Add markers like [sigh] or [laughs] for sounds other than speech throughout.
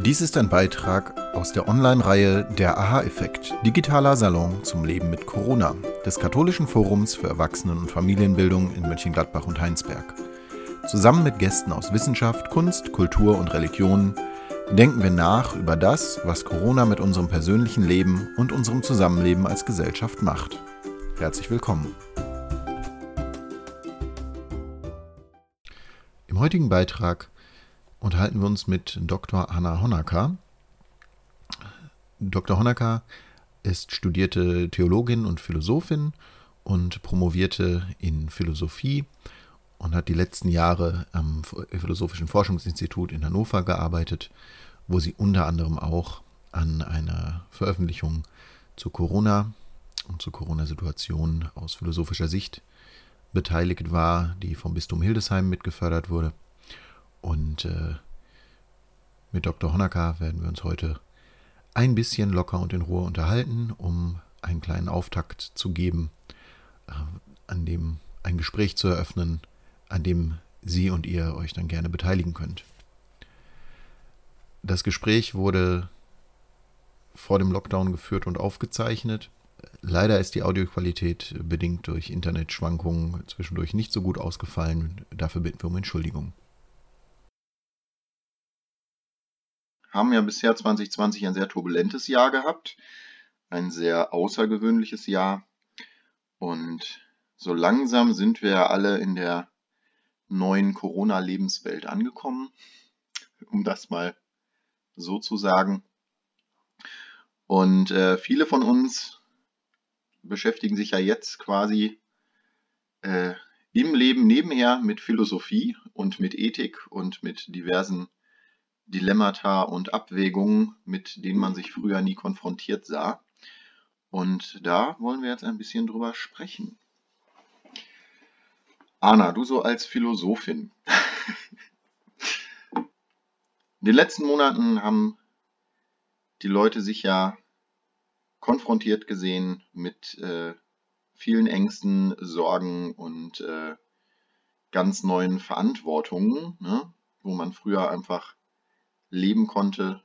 Dies ist ein Beitrag aus der Online-Reihe Der Aha-Effekt, digitaler Salon zum Leben mit Corona des Katholischen Forums für Erwachsenen- und Familienbildung in Mönchengladbach und Heinsberg. Zusammen mit Gästen aus Wissenschaft, Kunst, Kultur und Religion denken wir nach über das, was Corona mit unserem persönlichen Leben und unserem Zusammenleben als Gesellschaft macht. Herzlich willkommen. Im heutigen Beitrag unterhalten wir uns mit Dr. Anna Honacker. Dr. Honacker ist studierte Theologin und Philosophin und promovierte in Philosophie und hat die letzten Jahre am Philosophischen Forschungsinstitut in Hannover gearbeitet, wo sie unter anderem auch an einer Veröffentlichung zu Corona und zur Corona-Situation aus philosophischer Sicht beteiligt war, die vom Bistum Hildesheim mitgefördert wurde. Und äh, mit Dr. Honacker werden wir uns heute ein bisschen locker und in Ruhe unterhalten, um einen kleinen Auftakt zu geben, äh, an dem ein Gespräch zu eröffnen, an dem Sie und ihr euch dann gerne beteiligen könnt. Das Gespräch wurde vor dem Lockdown geführt und aufgezeichnet. Leider ist die Audioqualität bedingt durch Internetschwankungen zwischendurch nicht so gut ausgefallen. Dafür bitten wir um Entschuldigung. Haben ja bisher 2020 ein sehr turbulentes Jahr gehabt, ein sehr außergewöhnliches Jahr. Und so langsam sind wir alle in der neuen Corona-Lebenswelt angekommen, um das mal so zu sagen. Und äh, viele von uns beschäftigen sich ja jetzt quasi äh, im Leben nebenher mit Philosophie und mit Ethik und mit diversen Dilemmata und Abwägungen, mit denen man sich früher nie konfrontiert sah. Und da wollen wir jetzt ein bisschen drüber sprechen. Anna, du so als Philosophin. In den letzten Monaten haben die Leute sich ja konfrontiert gesehen mit äh, vielen Ängsten, Sorgen und äh, ganz neuen Verantwortungen, ne? wo man früher einfach leben konnte.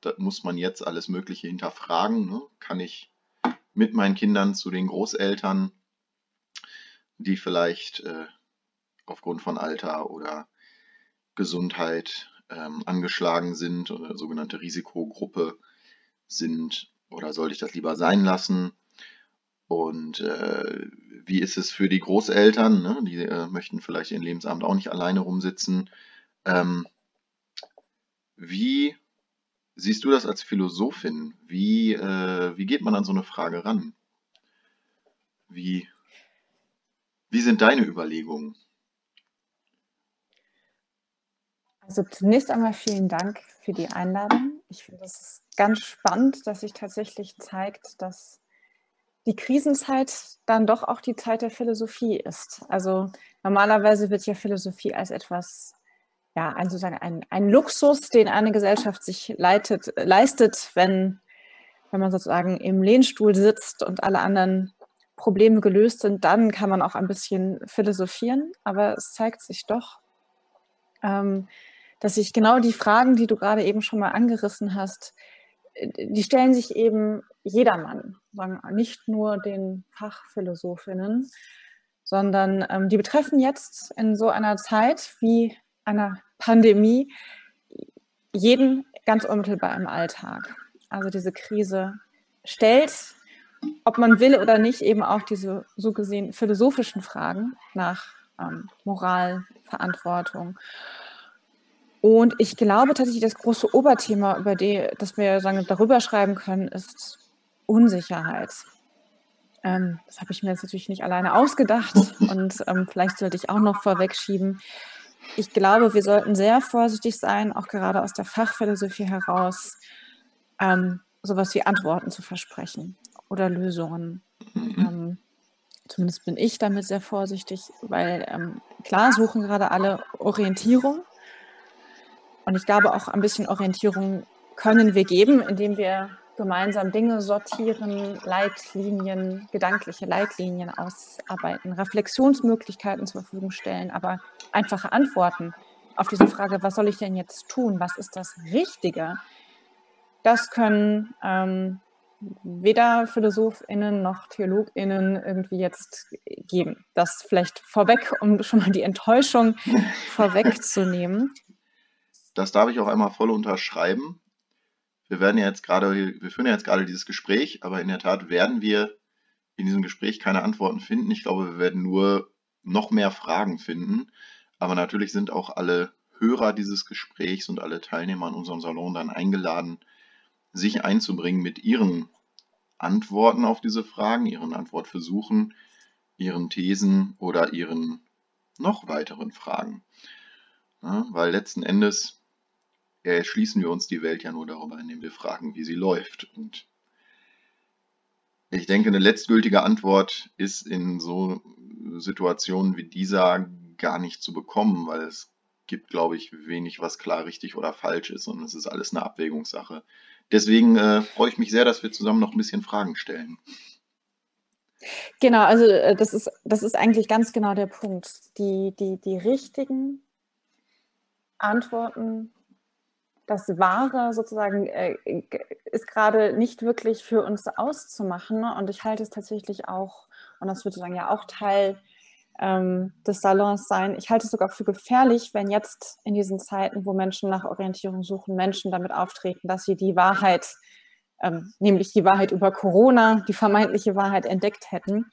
Da muss man jetzt alles Mögliche hinterfragen. Ne? Kann ich mit meinen Kindern zu den Großeltern, die vielleicht äh, aufgrund von Alter oder Gesundheit ähm, angeschlagen sind oder sogenannte Risikogruppe sind oder sollte ich das lieber sein lassen? Und äh, wie ist es für die Großeltern? Ne? Die äh, möchten vielleicht ihren Lebensabend auch nicht alleine rumsitzen. Ähm, wie siehst du das als Philosophin? Wie, äh, wie geht man an so eine Frage ran? Wie, wie sind deine Überlegungen? Also zunächst einmal vielen Dank für die Einladung. Ich finde es ganz spannend, dass sich tatsächlich zeigt, dass die Krisenzeit dann doch auch die Zeit der Philosophie ist. Also normalerweise wird ja Philosophie als etwas, ja, ein, sozusagen ein, ein Luxus, den eine Gesellschaft sich leitet, leistet, wenn, wenn man sozusagen im Lehnstuhl sitzt und alle anderen Probleme gelöst sind, dann kann man auch ein bisschen philosophieren. Aber es zeigt sich doch, ähm, dass sich genau die Fragen, die du gerade eben schon mal angerissen hast, die stellen sich eben jedermann, nicht nur den Fachphilosophinnen, sondern ähm, die betreffen jetzt in so einer Zeit wie einer Pandemie jeden ganz unmittelbar im Alltag. Also diese Krise stellt, ob man will oder nicht, eben auch diese so gesehen philosophischen Fragen nach ähm, Moral, Verantwortung und ich glaube tatsächlich, das große Oberthema, über die, das wir sagen, darüber schreiben können, ist Unsicherheit. Ähm, das habe ich mir jetzt natürlich nicht alleine ausgedacht und ähm, vielleicht sollte ich auch noch vorwegschieben. Ich glaube, wir sollten sehr vorsichtig sein, auch gerade aus der Fachphilosophie heraus, ähm, sowas wie Antworten zu versprechen oder Lösungen. Mhm. Ähm, zumindest bin ich damit sehr vorsichtig, weil ähm, klar suchen gerade alle Orientierung und ich glaube, auch ein bisschen Orientierung können wir geben, indem wir gemeinsam Dinge sortieren, Leitlinien, gedankliche Leitlinien ausarbeiten, Reflexionsmöglichkeiten zur Verfügung stellen, aber einfache Antworten auf diese Frage, was soll ich denn jetzt tun? Was ist das Richtige? Das können ähm, weder PhilosophInnen noch TheologInnen irgendwie jetzt geben. Das vielleicht vorweg, um schon mal die Enttäuschung vorwegzunehmen. Das darf ich auch einmal voll unterschreiben. Wir werden ja jetzt gerade, wir führen ja jetzt gerade dieses Gespräch, aber in der Tat werden wir in diesem Gespräch keine Antworten finden. Ich glaube, wir werden nur noch mehr Fragen finden. Aber natürlich sind auch alle Hörer dieses Gesprächs und alle Teilnehmer in unserem Salon dann eingeladen, sich einzubringen mit ihren Antworten auf diese Fragen, ihren Antwortversuchen, ihren Thesen oder ihren noch weiteren Fragen. Ja, weil letzten Endes erschließen wir uns die Welt ja nur darüber, indem wir fragen, wie sie läuft. Und ich denke, eine letztgültige Antwort ist in so Situationen wie dieser gar nicht zu bekommen, weil es gibt, glaube ich, wenig, was klar richtig oder falsch ist und es ist alles eine Abwägungssache. Deswegen äh, freue ich mich sehr, dass wir zusammen noch ein bisschen Fragen stellen. Genau, also äh, das ist, das ist eigentlich ganz genau der Punkt. Die, die, die richtigen Antworten, das Wahre sozusagen äh, ist gerade nicht wirklich für uns auszumachen. Und ich halte es tatsächlich auch, und das wird sozusagen ja auch Teil ähm, des Salons sein. Ich halte es sogar für gefährlich, wenn jetzt in diesen Zeiten, wo Menschen nach Orientierung suchen, Menschen damit auftreten, dass sie die Wahrheit, ähm, nämlich die Wahrheit über Corona, die vermeintliche Wahrheit entdeckt hätten.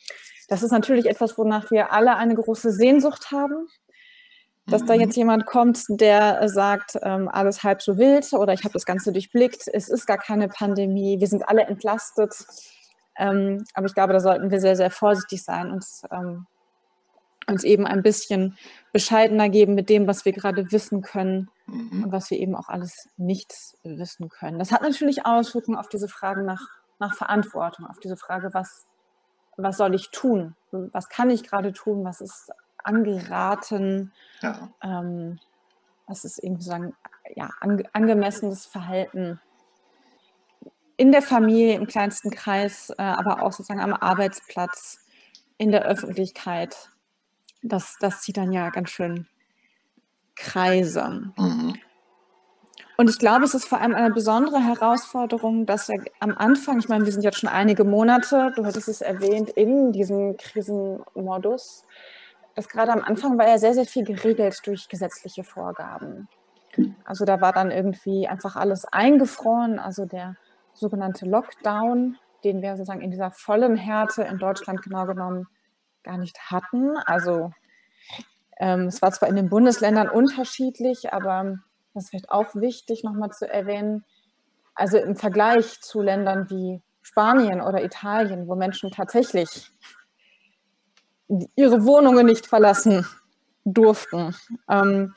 Das ist natürlich etwas, wonach wir alle eine große Sehnsucht haben. Dass da mhm. jetzt jemand kommt, der sagt, ähm, alles halb so wild oder ich habe das Ganze durchblickt, es ist gar keine Pandemie, wir sind alle entlastet. Ähm, aber ich glaube, da sollten wir sehr, sehr vorsichtig sein und ähm, uns eben ein bisschen bescheidener geben mit dem, was wir gerade wissen können mhm. und was wir eben auch alles nicht wissen können. Das hat natürlich Auswirkungen auf diese Fragen nach, nach Verantwortung, auf diese Frage, was, was soll ich tun? Was kann ich gerade tun? Was ist angeraten? Ja. Ähm, was ist irgendwie sagen, ja, ange angemessenes Verhalten in der Familie, im kleinsten Kreis, äh, aber auch sozusagen am Arbeitsplatz, in der Öffentlichkeit das, das zieht dann ja ganz schön Kreise. Mhm. Und ich glaube, es ist vor allem eine besondere Herausforderung, dass wir am Anfang, ich meine, wir sind jetzt schon einige Monate, du hattest es erwähnt, in diesem Krisenmodus, dass gerade am Anfang war ja sehr, sehr viel geregelt durch gesetzliche Vorgaben. Also da war dann irgendwie einfach alles eingefroren, also der sogenannte Lockdown, den wir sozusagen in dieser vollen Härte in Deutschland genau genommen gar nicht hatten. Also ähm, es war zwar in den Bundesländern unterschiedlich, aber das ist vielleicht auch wichtig nochmal zu erwähnen. Also im Vergleich zu Ländern wie Spanien oder Italien, wo Menschen tatsächlich ihre Wohnungen nicht verlassen durften, ähm,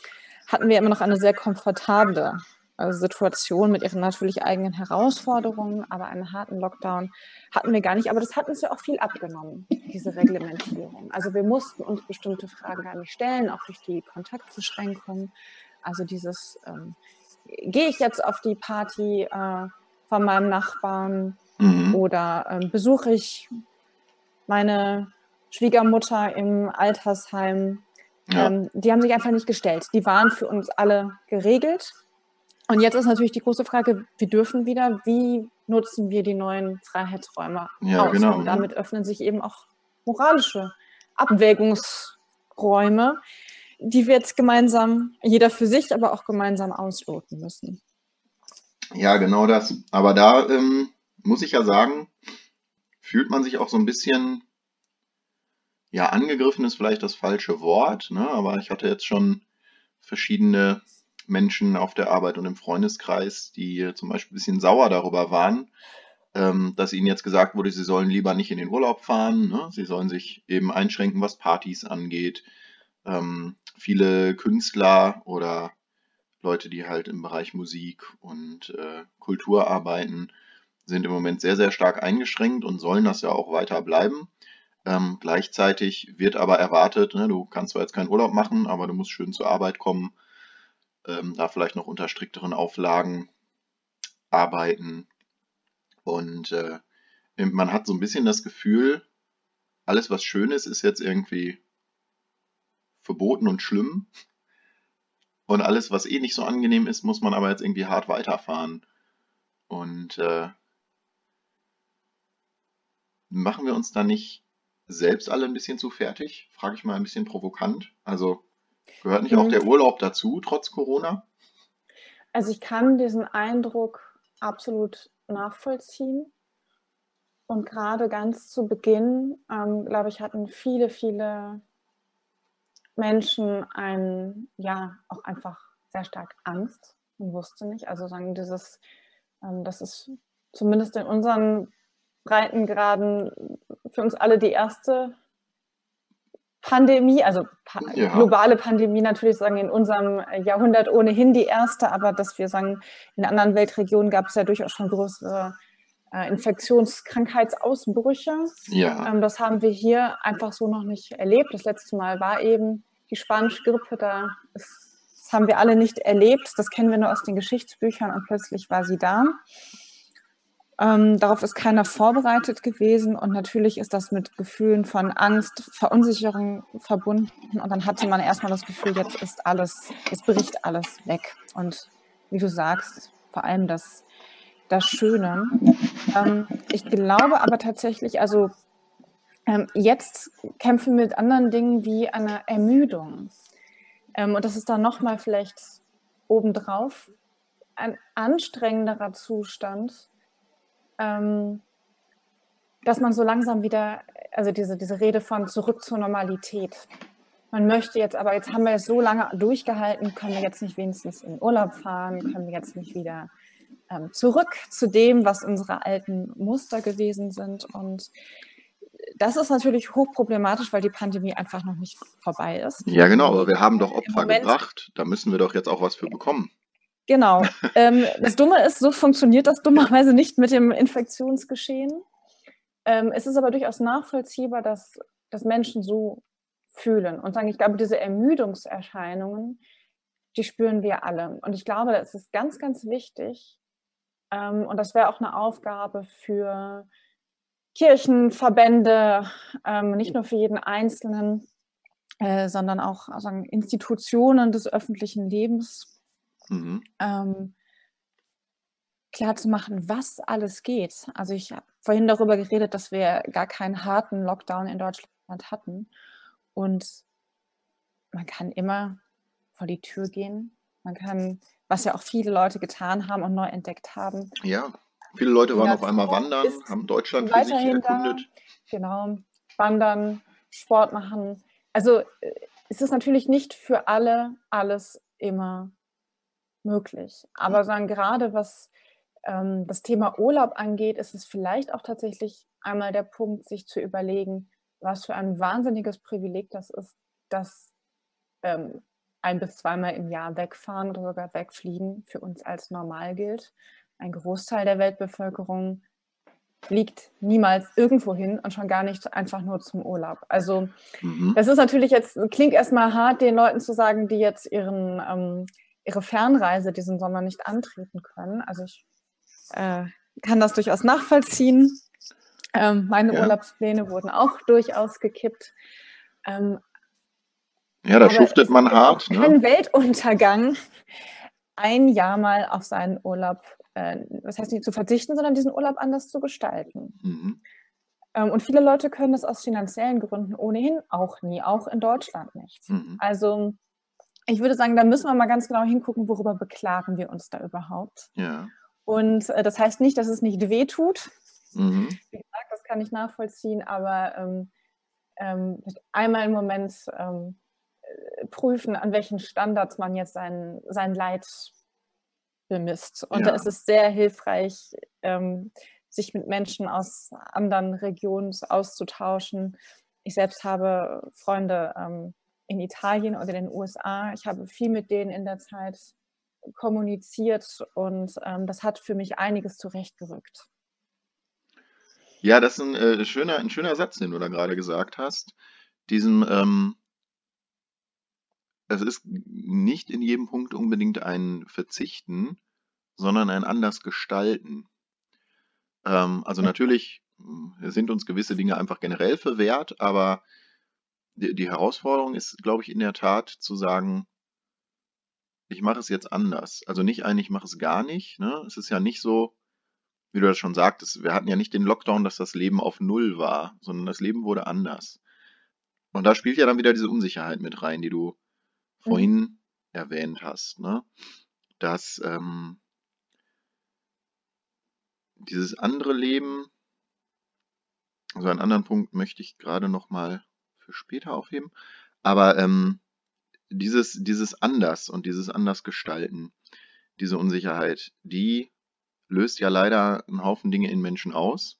hatten wir immer noch eine sehr komfortable äh, Situation mit ihren natürlich eigenen Herausforderungen, aber einen harten Lockdown hatten wir gar nicht. Aber das hat uns ja auch viel abgenommen, diese Reglementierung. Also wir mussten uns bestimmte Fragen gar nicht stellen, auch durch die Kontaktbeschränkungen. Also dieses, ähm, gehe ich jetzt auf die Party äh, von meinem Nachbarn mhm. oder ähm, besuche ich meine Schwiegermutter im Altersheim. Ja. Ähm, die haben sich einfach nicht gestellt. Die waren für uns alle geregelt. Und jetzt ist natürlich die große Frage, wir dürfen wieder, wie nutzen wir die neuen Freiheitsräume ja, aus? Genau. Und damit öffnen sich eben auch moralische Abwägungsräume, die wir jetzt gemeinsam, jeder für sich, aber auch gemeinsam ausloten müssen. Ja, genau das. Aber da ähm, muss ich ja sagen, fühlt man sich auch so ein bisschen, ja, angegriffen ist vielleicht das falsche Wort, ne? aber ich hatte jetzt schon verschiedene Menschen auf der Arbeit und im Freundeskreis, die zum Beispiel ein bisschen sauer darüber waren, ähm, dass ihnen jetzt gesagt wurde, sie sollen lieber nicht in den Urlaub fahren, ne? sie sollen sich eben einschränken, was Partys angeht. Ähm, viele Künstler oder Leute, die halt im Bereich Musik und äh, Kultur arbeiten, sind im Moment sehr, sehr stark eingeschränkt und sollen das ja auch weiter bleiben. Ähm, gleichzeitig wird aber erwartet, ne, du kannst zwar jetzt keinen Urlaub machen, aber du musst schön zur Arbeit kommen ähm, da vielleicht noch unter strikteren Auflagen arbeiten. Und äh, man hat so ein bisschen das Gefühl, alles was schön ist, ist jetzt irgendwie verboten und schlimm. Und alles, was eh nicht so angenehm ist, muss man aber jetzt irgendwie hart weiterfahren. Und äh, machen wir uns da nicht selbst alle ein bisschen zu fertig? Frage ich mal ein bisschen provokant. Also gehört nicht auch Mhm. der Urlaub dazu, trotz Corona? Also ich kann diesen Eindruck absolut nachvollziehen. Und gerade ganz zu Beginn, ähm, glaube ich, hatten viele, viele Menschen ein, ja, auch einfach sehr stark Angst und wusste nicht. Also sagen dieses, ähm, das ist zumindest in unseren Breitengraden für uns alle die erste Pandemie, also pa Ja. globale Pandemie natürlich sagen in unserem Jahrhundert ohnehin die erste, aber dass wir sagen, in anderen Weltregionen gab es ja durchaus schon größere äh, Infektionskrankheitsausbrüche. Ja, Ähm, das haben wir hier einfach so noch nicht erlebt. Das letzte Mal war eben die spanische Grippe, da ist, das haben wir alle nicht erlebt. Das kennen wir nur aus den Geschichtsbüchern und plötzlich war sie da. Ähm, darauf ist keiner vorbereitet gewesen und natürlich ist das mit Gefühlen von Angst, Verunsicherung verbunden und dann hatte man erstmal das Gefühl, jetzt ist alles, jetzt bricht alles weg und wie du sagst, vor allem das, das Schöne. Ähm, ich glaube aber tatsächlich, also ähm, jetzt kämpfen wir mit anderen Dingen wie einer Ermüdung ähm, und das ist dann nochmal vielleicht obendrauf ein anstrengenderer Zustand, ähm, dass man so langsam wieder, also diese, diese Rede von zurück zur Normalität. Man möchte jetzt, aber jetzt haben wir es so lange durchgehalten, können wir jetzt nicht wenigstens in Urlaub fahren, können wir jetzt nicht wieder ähm, zurück zu dem, was unsere alten Muster gewesen sind. Und das ist natürlich hochproblematisch, weil die Pandemie einfach noch nicht vorbei ist. ja genau, aber wir haben doch Opfer gebracht. Da müssen wir doch jetzt auch was für bekommen. Genau. [laughs] Ähm, das Dumme ist, so funktioniert das dummerweise nicht mit dem Infektionsgeschehen. Ähm, es ist aber durchaus nachvollziehbar, dass, dass Menschen so fühlen und sagen, ich glaube, diese Ermüdungserscheinungen, die spüren wir alle. Und ich glaube, es ist ganz, ganz wichtig, ähm, und das wäre auch eine Aufgabe für Kirchen, Verbände, ähm, nicht nur für jeden Einzelnen, äh, sondern auch sagen, Institutionen des öffentlichen Lebens, Mhm. ähm, klar zu machen, was alles geht. Also ich habe vorhin darüber geredet, dass wir gar keinen harten Lockdown in Deutschland hatten. Und man kann immer vor die Tür gehen. Man kann, was ja auch viele Leute getan haben und neu entdeckt haben, Ja, viele Leute waren auf einmal wandern, ist haben Deutschland für sich weiterhin da. erkundet. Genau, wandern, Sport machen. Also äh, es ist natürlich nicht für alle alles immer möglich. Aber sagen gerade was ähm, das Thema Urlaub angeht, ist es vielleicht auch tatsächlich einmal der Punkt, sich zu überlegen, was für ein wahnsinniges Privileg das ist, dass ähm, ein bis zweimal im Jahr wegfahren oder sogar wegfliegen für uns als normal gilt. Ein Großteil der Weltbevölkerung fliegt niemals irgendwo hin und schon gar nicht einfach nur zum Urlaub. Also Mhm. das ist natürlich jetzt, klingt erstmal hart, den Leuten zu sagen, die jetzt ihren, ähm, ihre Fernreise diesen Sommer nicht antreten können. Also ich äh, kann das durchaus nachvollziehen. Ähm, meine Ja. Urlaubspläne wurden auch durchaus gekippt. Ähm, Ja, da schuftet man hart. Ne? Kein Weltuntergang, ein Jahr mal auf seinen Urlaub, äh, das heißt nicht zu verzichten, sondern diesen Urlaub anders zu gestalten. Mhm. Ähm, und viele Leute können das aus finanziellen Gründen ohnehin auch nie, auch in Deutschland nicht. Mhm. Also ich würde sagen, da müssen wir mal ganz genau hingucken, worüber beklagen wir uns da überhaupt. Ja. Und äh, das heißt nicht, dass es nicht weh tut. Mhm. Wie gesagt, das kann ich nachvollziehen, aber ähm, ähm, einmal im Moment ähm, äh, prüfen, an welchen Standards man jetzt sein, sein Leid bemisst. Und da Ja. ist es sehr hilfreich, ähm, sich mit Menschen aus anderen Regionen auszutauschen. Ich selbst habe Freunde ähm, in Italien oder in den USA. Ich habe viel mit denen in der Zeit kommuniziert und ähm, das hat für mich einiges zurechtgerückt. Ja, das ist ein, äh, schöner, ein schöner Satz, den du da gerade gesagt hast. Diesem, ähm, es ist nicht in jedem Punkt unbedingt ein Verzichten, sondern ein anders gestalten. Ähm, also natürlich mh, sind uns gewisse Dinge einfach generell verwehrt, aber die, die Herausforderung ist, glaube ich, in der Tat zu sagen, ich mache es jetzt anders. Also nicht ein, ich mache es gar nicht. Ne? Es ist ja nicht so, wie du das schon sagtest, wir hatten ja nicht den Lockdown, dass das Leben auf Null war, sondern das Leben wurde anders. Und da spielt ja dann wieder diese Unsicherheit mit rein, die du vorhin mhm. erwähnt hast. Ne? Dass ähm, dieses andere Leben, also einen anderen Punkt möchte ich gerade noch mal für später aufheben, aber ähm, dieses, dieses Anders und dieses Andersgestalten, diese Unsicherheit, die löst ja leider einen Haufen Dinge in Menschen aus.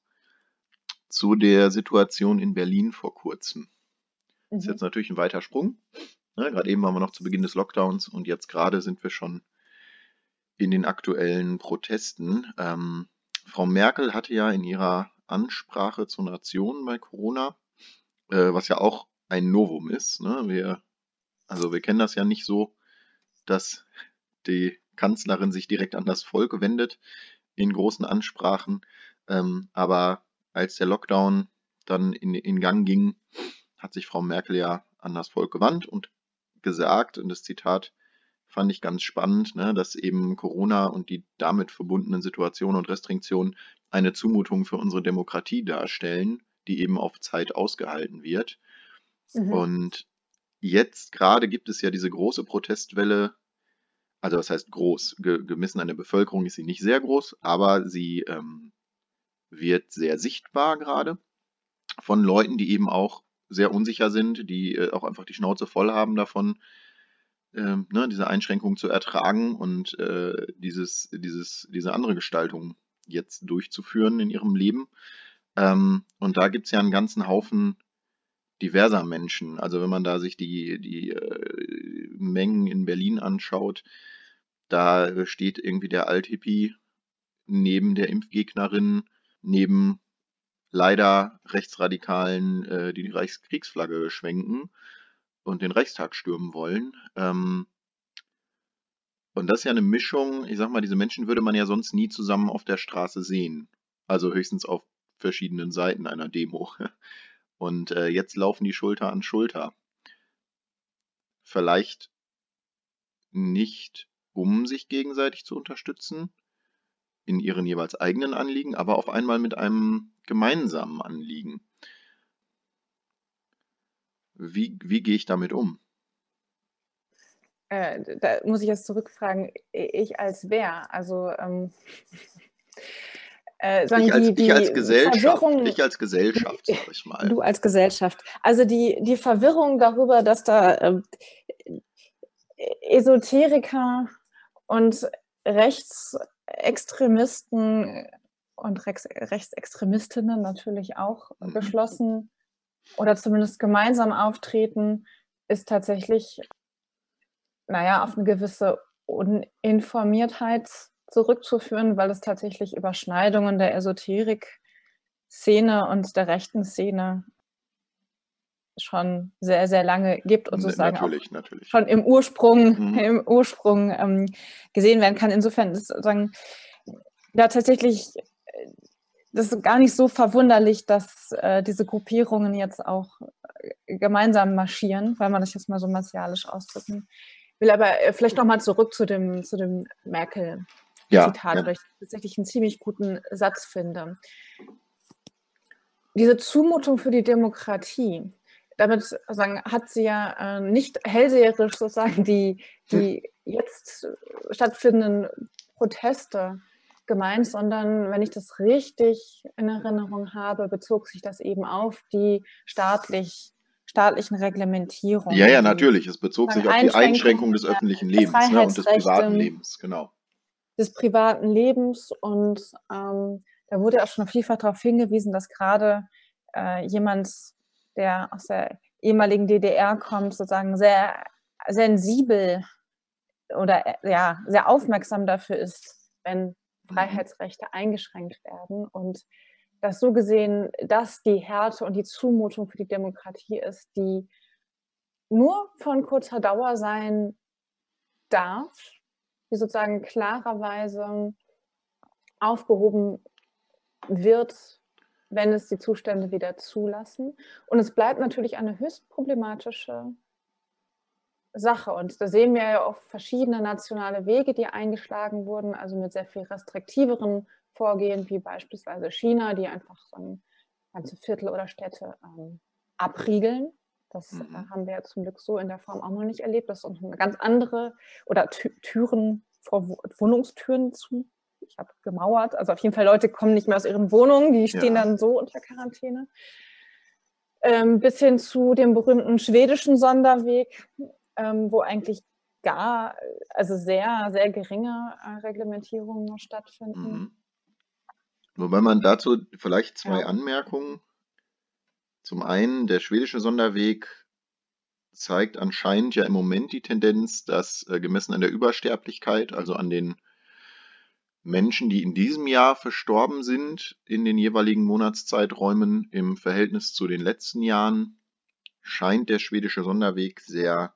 Zu der Situation in Berlin vor kurzem. Mhm. Ist jetzt natürlich ein weiter Sprung. Ne, gerade eben waren wir noch zu Beginn des Lockdowns und jetzt gerade sind wir schon in den aktuellen Protesten. Ähm, Frau Merkel hatte ja in ihrer Ansprache zur Nation bei Corona, äh, was ja auch ein Novum ist. Ne? Wir, also wir kennen das ja nicht so, dass die Kanzlerin sich direkt an das Volk wendet in großen Ansprachen. Ähm, aber als der Lockdown dann in, in Gang ging, hat sich Frau Merkel ja an das Volk gewandt und gesagt, und das Zitat fand ich ganz spannend, ne, dass eben Corona und die damit verbundenen Situationen und Restriktionen eine Zumutung für unsere Demokratie darstellen, die eben auf Zeit ausgehalten wird. Mhm. Und jetzt gerade gibt es ja diese große Protestwelle, also was heißt groß, Ge gemessen an der Bevölkerung ist sie nicht sehr groß, aber sie ähm, wird sehr sichtbar gerade von Leuten, die eben auch sehr unsicher sind, die äh, auch einfach die Schnauze voll haben davon, ähm, ne, diese Einschränkungen zu ertragen und äh, dieses, dieses, diese andere Gestaltung jetzt durchzuführen in ihrem Leben. Ähm, und da gibt es ja einen ganzen Haufen diverser Menschen. Also wenn man da sich die, die äh, Mengen in Berlin anschaut, da steht irgendwie der Althippie neben der Impfgegnerin, neben leider Rechtsradikalen, äh, die die Reichskriegsflagge schwenken und den Reichstag stürmen wollen. Ähm, und das ist ja eine Mischung, ich sag mal, diese Menschen würde man ja sonst nie zusammen auf der Straße sehen. Also höchstens auf verschiedenen Seiten einer Demo. [laughs] Und äh, jetzt laufen die Schulter an Schulter. Vielleicht nicht, um sich gegenseitig zu unterstützen in ihren jeweils eigenen Anliegen, aber auf einmal mit einem gemeinsamen Anliegen. Wie, wie gehe ich damit um? Äh, da muss ich jetzt zurückfragen, ich als wer? Also ähm, äh, ich, als, die, die ich als Gesellschaft, ich als Gesellschaft, sag ich mal. Du als Gesellschaft. Also die, die Verwirrung darüber, dass da äh, Esoteriker und Rechtsextremisten und Rex Rechtsextremistinnen natürlich auch mhm. geschlossen oder zumindest gemeinsam auftreten, ist tatsächlich, naja, auf eine gewisse Uninformiertheit zurückzuführen, weil es tatsächlich Überschneidungen der Esoterik-Szene und der rechten Szene schon sehr, sehr lange gibt und sozusagen natürlich, natürlich. schon im Ursprung, mhm. im Ursprung ähm, gesehen werden kann. Insofern ist sozusagen da tatsächlich das ist gar nicht so verwunderlich, dass äh, diese Gruppierungen jetzt auch äh, gemeinsam marschieren, weil man das jetzt mal so martialisch ausdrücken will. Aber äh, vielleicht nochmal zurück zu dem, zu dem Merkel-Zitat, ja, ja. weil ich tatsächlich einen ziemlich guten Satz finde. Diese Zumutung für die Demokratie, damit sagen, hat sie ja äh, nicht hellseherisch sozusagen die, die jetzt stattfindenden Proteste gemeint, sondern wenn ich das richtig in Erinnerung habe, bezog sich das eben auf die staatlich, staatlichen Reglementierungen. Ja, ja, natürlich. Es bezog sich auf die Einschränkung des öffentlichen Lebens ne, und des privaten Lebens, genau. Des privaten Lebens und ähm, da wurde auch schon vielfach darauf hingewiesen, dass gerade äh, jemand, der aus der ehemaligen DDR kommt, sozusagen sehr sensibel oder äh, ja, sehr aufmerksam dafür ist, wenn Mhm. Freiheitsrechte eingeschränkt werden und dass so gesehen das die Härte und die Zumutung für die Demokratie ist, die nur von kurzer Dauer sein darf, die sozusagen klarerweise aufgehoben wird, wenn es die Zustände wieder zulassen. Und es bleibt natürlich eine höchst problematische Sache. Und da sehen wir ja auch verschiedene nationale Wege, die eingeschlagen wurden, also mit sehr viel restriktiveren Vorgehen, wie beispielsweise China, die einfach so ganze Viertel oder Städte ähm, abriegeln. Das äh, mhm. haben wir ja zum Glück so in der Form auch noch nicht erlebt. Das ist eine ganz andere oder Türen vor Wohnungstüren zu. Ich habe gemauert. Also auf jeden Fall Leute kommen nicht mehr aus ihren Wohnungen, die stehen ja. dann so unter Quarantäne. Ähm, bis hin zu dem berühmten schwedischen Sonderweg, ähm, wo eigentlich gar, also sehr, sehr geringe äh, Reglementierungen stattfinden. Mhm. Wobei man dazu vielleicht zwei ja. Anmerkungen. Zum einen, der schwedische Sonderweg zeigt anscheinend ja im Moment die Tendenz, dass äh, gemessen an der Übersterblichkeit, also an den Menschen, die in diesem Jahr verstorben sind, in den jeweiligen Monatszeiträumen im Verhältnis zu den letzten Jahren, scheint der schwedische Sonderweg sehr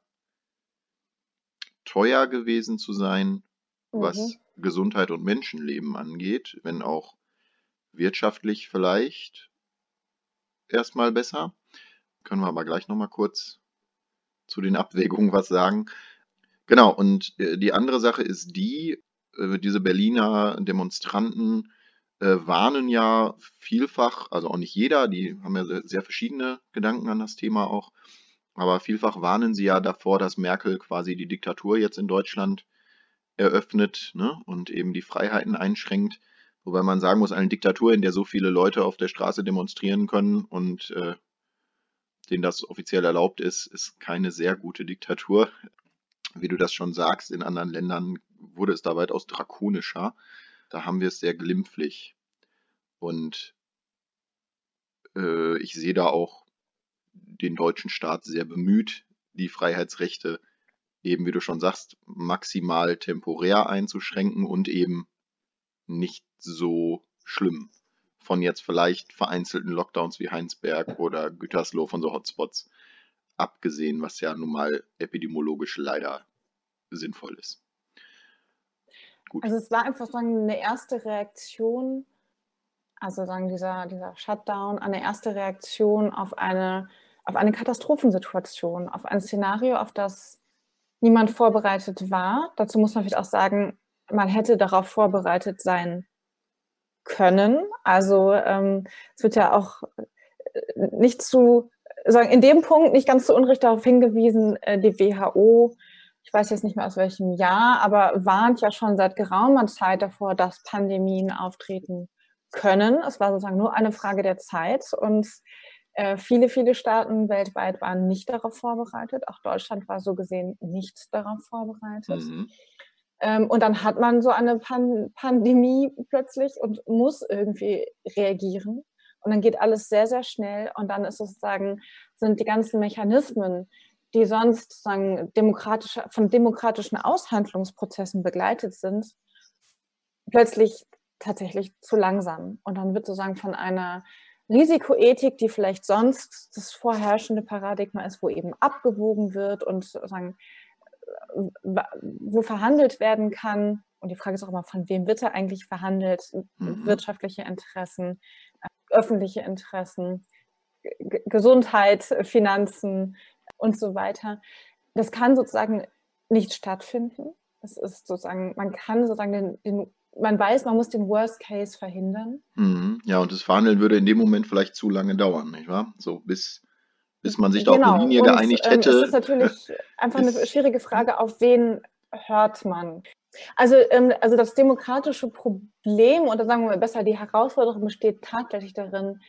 teuer gewesen zu sein, mhm. was Gesundheit und Menschenleben angeht, wenn auch wirtschaftlich vielleicht erstmal besser. Können wir aber gleich nochmal kurz zu den Abwägungen was sagen. Genau, und äh, die andere Sache ist die, äh, diese Berliner Demonstranten äh, warnen ja vielfach, also auch nicht jeder, die haben ja sehr verschiedene Gedanken an das Thema auch, aber vielfach warnen sie ja davor, dass Merkel quasi die Diktatur jetzt in Deutschland eröffnet ne, und eben die Freiheiten einschränkt. Wobei man sagen muss, eine Diktatur, in der so viele Leute auf der Straße demonstrieren können und äh, denen das offiziell erlaubt ist, ist keine sehr gute Diktatur. Wie du das schon sagst, in anderen Ländern wurde es da weitaus drakonischer. Da haben wir es sehr glimpflich. Und äh, ich sehe da auch den deutschen Staat sehr bemüht, die Freiheitsrechte eben, wie du schon sagst, maximal temporär einzuschränken und eben nicht so schlimm von jetzt vielleicht vereinzelten Lockdowns wie Heinsberg oder Gütersloh von so Hotspots abgesehen, was ja nun mal epidemiologisch leider sinnvoll ist. Gut. Also es war einfach sagen, eine erste Reaktion, also sagen dieser, dieser Shutdown, eine erste Reaktion auf eine, auf eine Katastrophensituation, auf ein Szenario, auf das niemand vorbereitet war. Dazu muss man vielleicht auch sagen, man hätte darauf vorbereitet sein können. Also ähm, es wird ja auch äh, nicht zu, sagen, in dem Punkt nicht ganz zu Unrecht darauf hingewiesen, äh, die WHO, ich weiß jetzt nicht mehr aus welchem Jahr, aber warnt ja schon seit geraumer Zeit davor, dass Pandemien auftreten können. Es war sozusagen nur eine Frage der Zeit und äh, viele, viele Staaten weltweit waren nicht darauf vorbereitet. Auch Deutschland war so gesehen nicht darauf vorbereitet. Mhm. Ähm, und dann hat man so eine Pan Pandemie plötzlich und muss irgendwie reagieren. Und dann geht alles sehr, sehr schnell. Und dann ist sozusagen, sind die ganzen Mechanismen, die sonst sozusagen demokratische, von demokratischen Aushandlungsprozessen begleitet sind, plötzlich tatsächlich zu langsam. Und dann wird sozusagen von einer Risikoethik, die vielleicht sonst das vorherrschende Paradigma ist, wo eben abgewogen wird und sozusagen wo verhandelt werden kann. Und die Frage ist auch immer, von wem wird er eigentlich verhandelt? Mhm. Wirtschaftliche Interessen, äh, öffentliche Interessen, G Gesundheit, Finanzen und so weiter. Das kann sozusagen nicht stattfinden. Das ist sozusagen, man kann sozusagen den, den man weiß, man muss den Worst Case verhindern. Mhm. Ja, und das Verhandeln würde in dem Moment vielleicht zu lange dauern, nicht wahr? So bis bis man sich da genau. auf eine Linie und, geeinigt ähm, hätte. Das ist natürlich [laughs] einfach eine schwierige Frage, auf wen hört man. Also, ähm, also das demokratische Problem oder sagen wir mal besser, die Herausforderung besteht tatsächlich darin,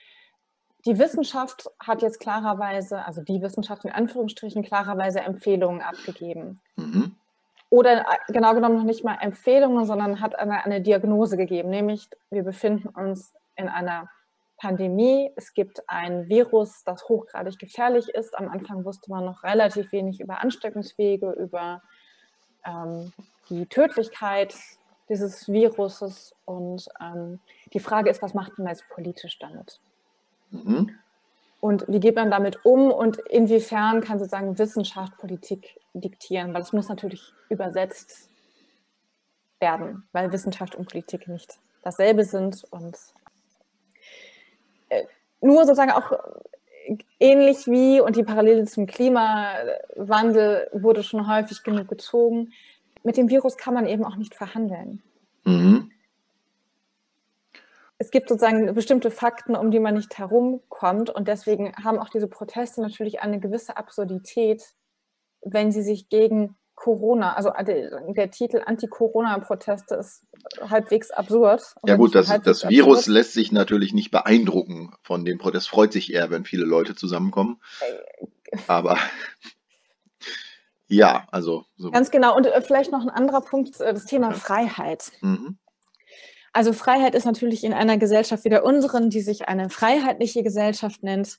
die Wissenschaft hat jetzt klarerweise, also die Wissenschaft in Anführungsstrichen klarerweise Empfehlungen abgegeben. Mhm. Oder äh, genau genommen noch nicht mal Empfehlungen, sondern hat eine, eine Diagnose gegeben, nämlich wir befinden uns in einer Pandemie. Es gibt ein Virus, das hochgradig gefährlich ist. Am Anfang wusste man noch relativ wenig über Ansteckungswege, über ähm, die Tödlichkeit dieses Viruses. Und ähm, die Frage ist, was macht man jetzt politisch damit? Mhm. Und wie geht man damit um und inwiefern kann sozusagen Wissenschaft Politik diktieren? Weil es muss natürlich übersetzt werden, weil Wissenschaft und Politik nicht dasselbe sind und nur sozusagen auch ähnlich wie, und die Parallele zum Klimawandel wurde schon häufig genug gezogen, mit dem Virus kann man eben auch nicht verhandeln. Mhm. Es gibt sozusagen bestimmte Fakten, um die man nicht herumkommt. Und deswegen haben auch diese Proteste natürlich eine gewisse Absurdität, wenn sie sich gegen Corona, also der Titel Anti-Corona-Proteste ist halbwegs absurd. Ja gut, das, das Virus absurd. lässt sich natürlich nicht beeindrucken von dem Protest. Freut sich eher, wenn viele Leute zusammenkommen. Äh, Aber ja, also. So. Ganz genau. Und äh, vielleicht noch ein anderer Punkt, äh, das Thema ja. Freiheit. Mhm. Also Freiheit ist natürlich in einer Gesellschaft wie der unseren, die sich eine freiheitliche Gesellschaft nennt,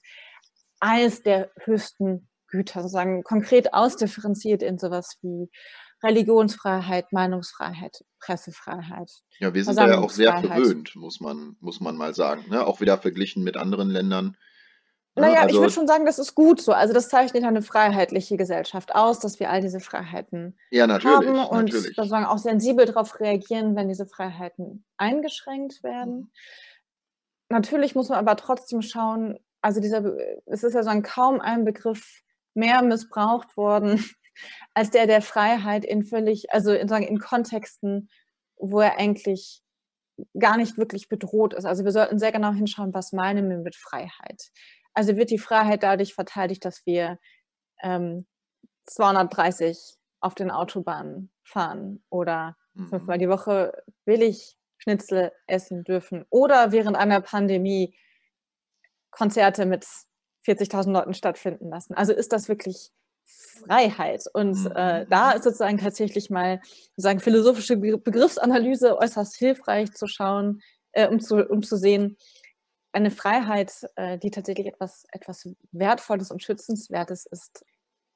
eines der höchsten Güter, sozusagen konkret ausdifferenziert in sowas wie Religionsfreiheit, Meinungsfreiheit, Pressefreiheit. Ja, wir sind da ja auch sehr verwöhnt, muss man, muss man mal sagen. Ne? Auch wieder verglichen mit anderen Ländern. Ne? Naja, also, ich würde schon sagen, das ist gut so. Also das zeichnet eine freiheitliche Gesellschaft aus, dass wir all diese Freiheiten ja, natürlich, haben und natürlich. sozusagen auch sensibel darauf reagieren, wenn diese Freiheiten eingeschränkt werden. Mhm. Natürlich muss man aber trotzdem schauen, also dieser, es ist ja so ein kaum ein Begriff mehr missbraucht worden [laughs] als der der Freiheit in völlig, also in, sagen, in Kontexten, wo er eigentlich gar nicht wirklich bedroht ist. Also wir sollten sehr genau hinschauen, was meinen wir mit Freiheit. Also wird die Freiheit dadurch verteidigt, dass wir ähm, 230 auf den Autobahnen fahren oder mhm. fünfmal die Woche billig Schnitzel essen dürfen oder während einer Pandemie Konzerte mit 40.000 Leuten stattfinden lassen. Also ist das wirklich Freiheit? Und äh, mhm. da ist sozusagen tatsächlich mal sozusagen philosophische Begriffsanalyse äußerst hilfreich zu schauen, äh, um, zu, um zu sehen, eine Freiheit, äh, die tatsächlich etwas, etwas Wertvolles und Schützenswertes ist,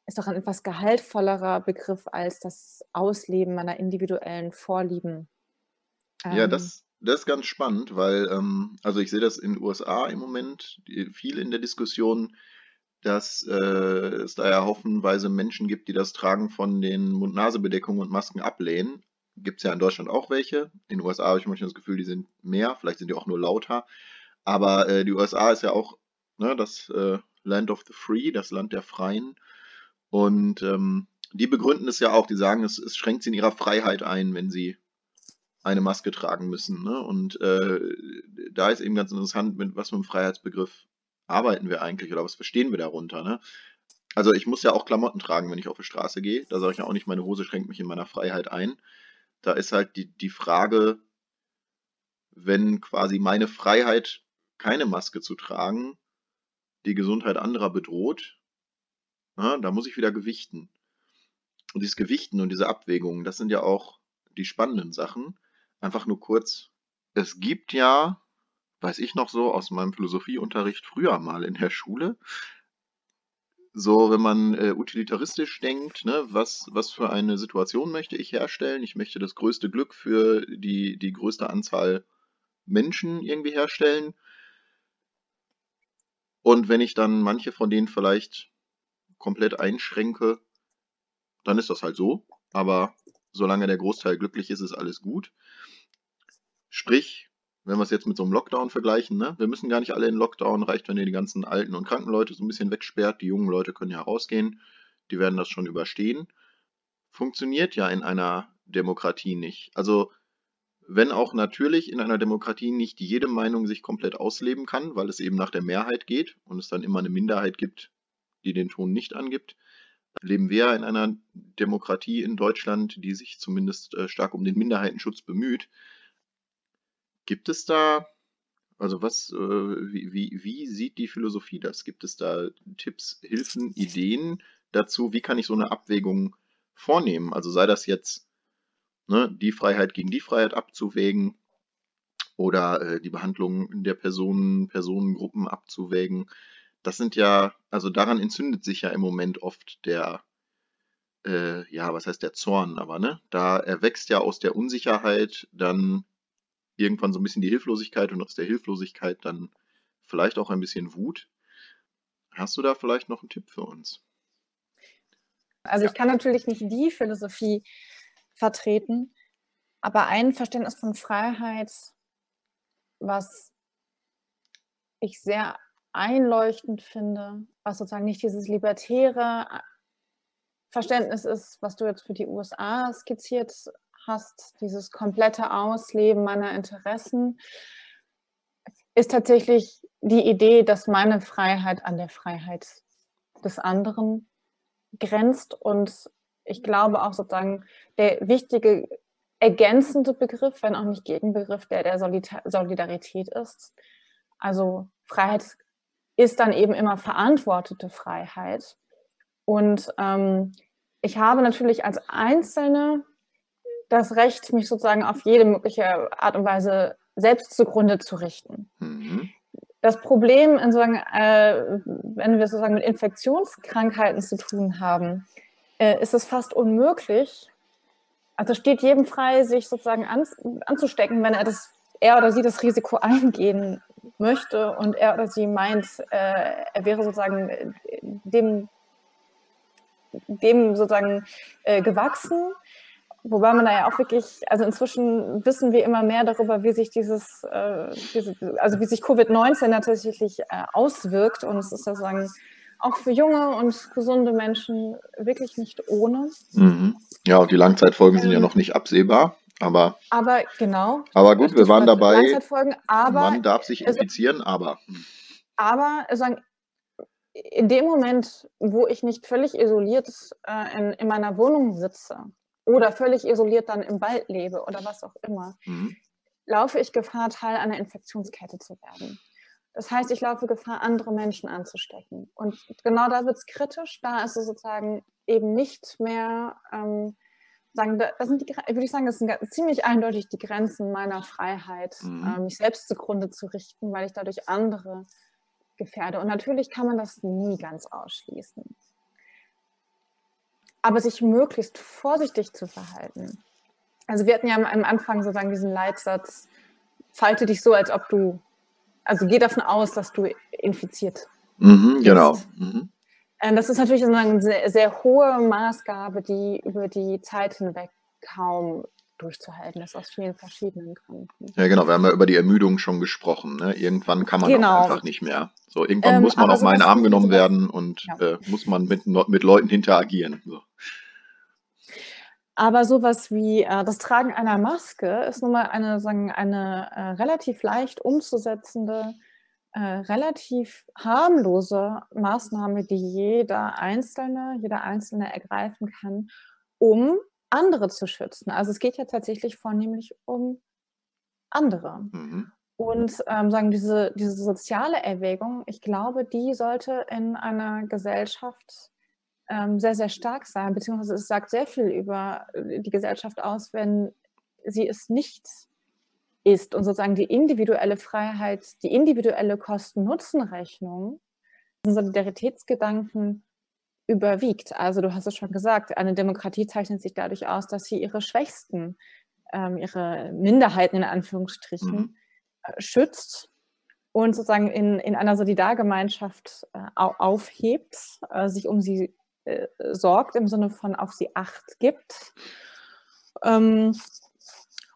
ist doch ein etwas gehaltvollerer Begriff als das Ausleben meiner individuellen Vorlieben. Ähm, ja, das, das ist ganz spannend, weil, ähm, also ich sehe das in den USA im Moment viel in der Diskussion, dass äh, es da ja hoffenweise Menschen gibt, die das Tragen von den Mund-Nase-Bedeckungen und Masken ablehnen. Gibt es ja in Deutschland auch welche. In den USA habe ich manchmal das Gefühl, die sind mehr, vielleicht sind die auch nur lauter. Aber äh, die USA ist ja auch ne, das äh, Land of the Free, das Land der Freien. Und ähm, die begründen es ja auch, die sagen, es, es schränkt sie in ihrer Freiheit ein, wenn sie eine Maske tragen müssen. Ne? Und äh, da ist eben ganz interessant, mit was für einem Freiheitsbegriff arbeiten wir eigentlich oder was verstehen wir darunter. Ne? Also ich muss ja auch Klamotten tragen, wenn ich auf die Straße gehe. Da sage ich ja auch nicht, meine Hose schränkt mich in meiner Freiheit ein. Da ist halt die, die Frage, wenn quasi meine Freiheit, keine Maske zu tragen, die Gesundheit anderer bedroht, na, da muss ich wieder gewichten. Und dieses Gewichten und diese Abwägungen, das sind ja auch die spannenden Sachen einfach nur kurz. Es gibt ja, weiß ich noch so aus meinem Philosophieunterricht früher mal in der Schule, so wenn man äh, utilitaristisch denkt, ne, was, was für eine Situation möchte ich herstellen? Ich möchte das größte Glück für die, die größte Anzahl Menschen irgendwie herstellen. Und wenn ich dann manche von denen vielleicht komplett einschränke, dann ist das halt so. Aber solange der Großteil glücklich ist, ist alles gut. Sprich, wenn wir es jetzt mit so einem Lockdown vergleichen, ne, wir müssen gar nicht alle in Lockdown, reicht, wenn ihr die ganzen alten und kranken Leute so ein bisschen wegsperrt. Die jungen Leute können ja rausgehen, die werden das schon überstehen. Funktioniert ja in einer Demokratie nicht. Also, wenn auch natürlich in einer Demokratie nicht jede Meinung sich komplett ausleben kann, weil es eben nach der Mehrheit geht und es dann immer eine Minderheit gibt, die den Ton nicht angibt, leben wir in einer Demokratie in Deutschland, die sich zumindest äh, stark um den Minderheitenschutz bemüht. Gibt es da, also was, äh, wie, wie, wie sieht die Philosophie das? Gibt es da Tipps, Hilfen, Ideen dazu? Wie kann ich so eine Abwägung vornehmen? Also sei das jetzt ne, die Freiheit gegen die Freiheit abzuwägen oder äh, die Behandlung der Personen, Personengruppen abzuwägen. Das sind ja, also daran entzündet sich ja im Moment oft der, äh, ja, was heißt der Zorn, aber ne, da erwächst ja aus der Unsicherheit dann irgendwann so ein bisschen die Hilflosigkeit und aus der Hilflosigkeit dann vielleicht auch ein bisschen Wut. Hast du da vielleicht noch einen Tipp für uns? Also ich kann natürlich nicht die Philosophie vertreten, aber ein Verständnis von Freiheit, was ich sehr einleuchtend finde, was sozusagen nicht dieses libertäre Verständnis ist, was du jetzt für die USA skizziert hast, dieses komplette Ausleben meiner Interessen, ist tatsächlich die Idee, dass meine Freiheit an der Freiheit des anderen grenzt. Und ich glaube auch sozusagen, der wichtige ergänzende Begriff, wenn auch nicht Gegenbegriff, der der Solidarität ist. Also Freiheit ist dann eben immer verantwortete Freiheit. Und ähm, ich habe natürlich als Einzelne das Recht, mich sozusagen auf jede mögliche Art und Weise selbst zugrunde zu richten. Mhm. Das Problem, insofern, äh, wenn wir sozusagen mit Infektionskrankheiten zu tun haben, äh, ist es fast unmöglich. Also steht jedem frei, sich sozusagen an, anzustecken, wenn er das er oder sie das Risiko eingehen möchte und er oder sie meint, äh, er wäre sozusagen äh, dem, dem sozusagen äh, gewachsen. Wobei man da ja auch wirklich, also inzwischen wissen wir immer mehr darüber, wie sich dieses, äh, diese, also wie sich Covid-19 tatsächlich äh, auswirkt. Und es ist sozusagen auch für junge und gesunde Menschen wirklich nicht ohne. Mhm. Ja, und die Langzeitfolgen ähm, sind ja ähm, noch nicht absehbar. Aber, aber genau. Aber gut, wir waren dabei. Aber man darf sich infizieren, es, aber. Aber sagen, in dem Moment, wo ich nicht völlig isoliert äh, in, in, meiner Wohnung sitze oder völlig isoliert dann im Wald lebe oder was auch immer, mhm. laufe ich Gefahr, Teil einer Infektionskette zu werden. Das heißt, ich laufe Gefahr, andere Menschen anzustecken. Und genau da wird es kritisch. Da ist es sozusagen eben nicht mehr ähm, sagen, da, das sind die, würde ich sagen, das sind ziemlich eindeutig die Grenzen meiner Freiheit, mhm. äh, mich selbst zugrunde zu richten, weil ich dadurch andere gefährde. Und natürlich kann man das nie ganz ausschließen. Aber sich möglichst vorsichtig zu verhalten. Also wir hatten ja am Anfang sozusagen diesen Leitsatz, falte dich so, als ob du, also geh davon aus, dass du infiziert mhm, Genau. Mhm. Ähm, das ist natürlich eine sehr, sehr hohe Maßgabe, die über die Zeit hinweg kaum durchzuhalten ist, aus vielen verschiedenen Gründen. Ja, genau. Wir haben ja über die Ermüdung schon gesprochen. Ne? Irgendwann kann man genau. einfach nicht mehr. So, irgendwann ähm, muss man auf meinen Arm genommen werden und ja. äh, muss man mit, mit Leuten interagieren. So. Aber sowas wie äh, das Tragen einer Maske ist nun mal eine, sagen, eine äh, relativ leicht umzusetzende äh, relativ harmlose Maßnahme, die jeder Einzelne, jeder Einzelne ergreifen kann, um andere zu schützen. Also es geht ja tatsächlich vornehmlich um andere. Mhm. Und ähm, sagen diese, diese soziale Erwägung, ich glaube, die sollte in einer Gesellschaft ähm, sehr, sehr stark sein, beziehungsweise es sagt sehr viel über die Gesellschaft aus, wenn sie es nicht ist und sozusagen die individuelle Freiheit, die individuelle Kosten-Nutzen-Rechnung, Solidaritätsgedanken überwiegt. Also du hast es schon gesagt, eine Demokratie zeichnet sich dadurch aus, dass sie ihre Schwächsten, ähm, ihre Minderheiten in Anführungsstrichen mhm. äh, schützt und sozusagen in, in einer Solidargemeinschaft äh, aufhebt, äh, sich um sie äh, sorgt, im Sinne von auf sie Acht gibt. Ähm,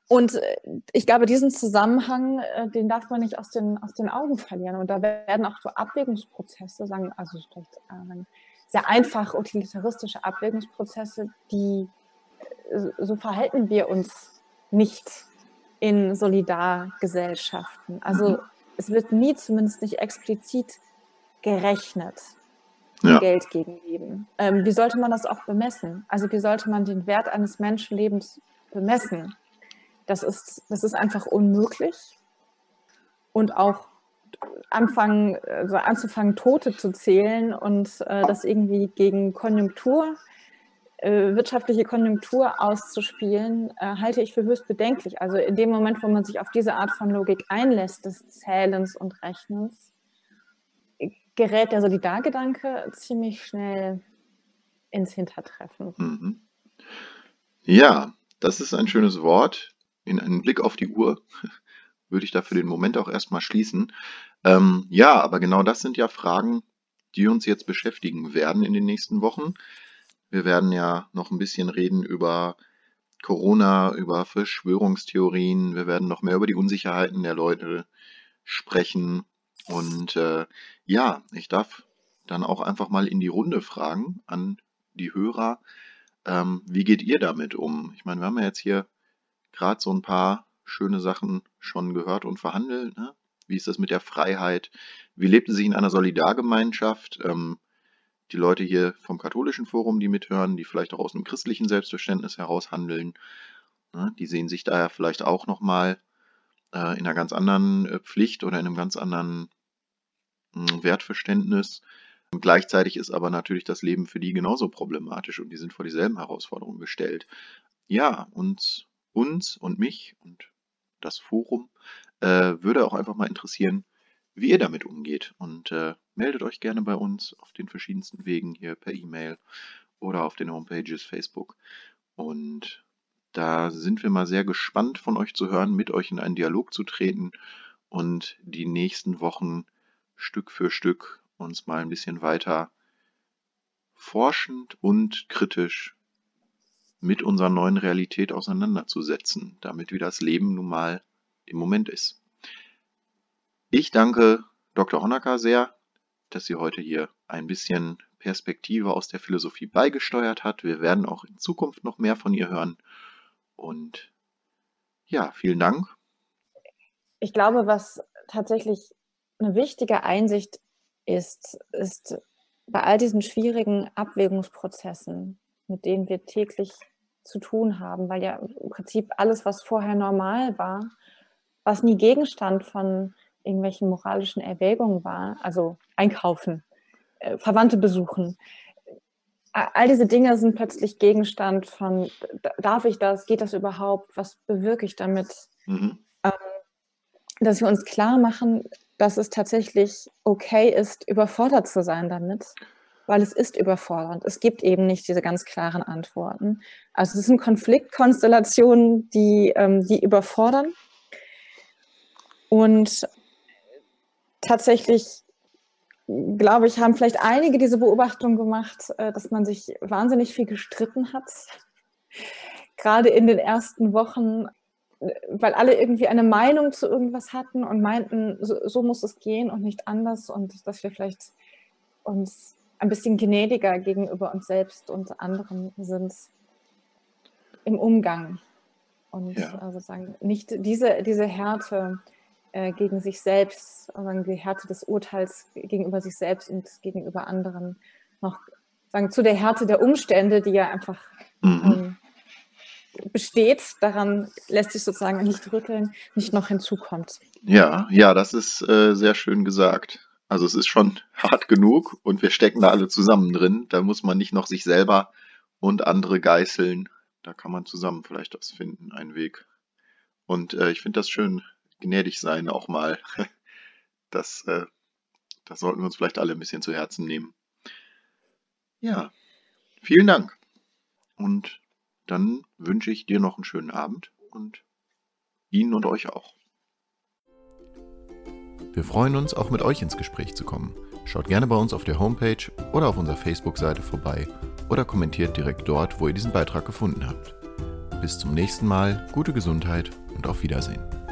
und äh, ich glaube, diesen Zusammenhang, äh, den darf man nicht aus den, aus den Augen verlieren. Und da werden auch so Abwägungsprozesse, sagen, also äh, sehr einfach utilitaristische Abwägungsprozesse, die so verhalten wir uns nicht in Solidargesellschaften. Also mhm. es wird nie, zumindest nicht explizit, gerechnet. Ja. Geld gegen Leben. Ähm, wie sollte man das auch bemessen? Also wie sollte man den Wert eines Menschenlebens bemessen? Das ist, das ist einfach unmöglich. Und auch anfangen, also anzufangen, Tote zu zählen und äh, das irgendwie gegen Konjunktur, äh, wirtschaftliche Konjunktur auszuspielen, äh, halte ich für höchst bedenklich. Also in dem Moment, wo man sich auf diese Art von Logik einlässt, des Zählens und Rechnens, gerät der Solidargedanke ziemlich schnell ins Hintertreffen. Mhm. Ja, das ist ein schönes Wort in einen Blick auf die Uhr [laughs] würde ich da für den Moment auch erstmal schließen. Ähm, ja, aber genau das sind ja Fragen, die uns jetzt beschäftigen werden in den nächsten Wochen. Wir werden ja noch ein bisschen reden über Corona, über Verschwörungstheorien. Wir werden noch mehr über die Unsicherheiten der Leute sprechen. Und äh, ja, ich darf dann auch einfach mal in die Runde fragen an die Hörer, ähm, wie geht ihr damit um? Ich meine, wir haben ja jetzt hier gerade so ein paar schöne Sachen schon gehört und verhandelt. Ne? Wie ist das mit der Freiheit? Wie lebt es sich in einer Solidargemeinschaft? Ähm, die Leute hier vom katholischen Forum, die mithören, die vielleicht auch aus einem christlichen Selbstverständnis heraus handeln, ne? die sehen sich daher vielleicht auch nochmal äh, in einer ganz anderen äh, Pflicht oder in einem ganz anderen mh, hm, Wertverständnis. Und gleichzeitig ist aber natürlich das Leben für die genauso problematisch und die sind vor dieselben Herausforderungen gestellt. Ja, und uns und mich und das Forum äh, würde auch einfach mal interessieren, wie ihr damit umgeht. Und äh, meldet euch gerne bei uns auf den verschiedensten Wegen hier per E-Mail oder auf den Homepages Facebook. Und da sind wir mal sehr gespannt von euch zu hören, mit euch in einen Dialog zu treten und die nächsten Wochen Stück für Stück uns mal ein bisschen weiter forschend und kritisch mit unserer neuen Realität auseinanderzusetzen, damit wie das Leben nun mal im Moment ist. Ich danke Dr. Honecker sehr, dass sie heute hier ein bisschen Perspektive aus der Philosophie beigesteuert hat. Wir werden auch in Zukunft noch mehr von ihr hören. Und ja, vielen Dank. Ich glaube, was tatsächlich eine wichtige Einsicht ist, ist bei all diesen schwierigen Abwägungsprozessen, mit denen wir täglich zu tun haben, weil ja im Prinzip alles, was vorher normal war, was nie Gegenstand von irgendwelchen moralischen Erwägungen war, also einkaufen, äh, Verwandte besuchen, all diese Dinge sind plötzlich Gegenstand von, darf ich das, geht das überhaupt, was bewirke ich damit? Mhm. Ähm, dass wir uns klar machen, dass es tatsächlich okay ist, überfordert zu sein damit, weil es ist überfordernd. Es gibt eben nicht diese ganz klaren Antworten. Also es sind Konfliktkonstellationen, die, ähm, die überfordern. Und tatsächlich, glaube ich, haben vielleicht einige diese Beobachtung gemacht, äh, dass man sich wahnsinnig viel gestritten hat. Gerade in den ersten Wochen weil alle irgendwie eine Meinung zu irgendwas hatten und meinten, so, so, muss es gehen und nicht anders und dass wir vielleicht uns ein bisschen gnädiger gegenüber uns selbst und anderen sind im Umgang und ja. also sagen nicht diese, diese Härte äh, gegen sich selbst, sondern die Härte des Urteils gegenüber sich selbst und gegenüber anderen noch sagen zu der Härte der Umstände, die ja einfach mhm. ähm, besteht, daran lässt sich sozusagen nicht rütteln, nicht noch hinzukommt. Ja, ja, das ist äh, sehr schön gesagt. Also es ist schon [laughs] hart genug und wir stecken da alle zusammen drin. Da muss man nicht noch sich selber und andere geißeln. Da kann man zusammen vielleicht was finden, einen Weg. Und äh, ich finde das schön, gnädig sein auch mal. [laughs] Das, äh, das sollten wir uns vielleicht alle ein bisschen zu Herzen nehmen. Ja, vielen Dank. Und dann wünsche ich dir noch einen schönen Abend und Ihnen und euch auch. Wir freuen uns, auch mit euch ins Gespräch zu kommen. Schaut gerne bei uns auf der Homepage oder auf unserer Facebook-Seite vorbei oder kommentiert direkt dort, wo ihr diesen Beitrag gefunden habt. Bis zum nächsten Mal, gute Gesundheit und auf Wiedersehen.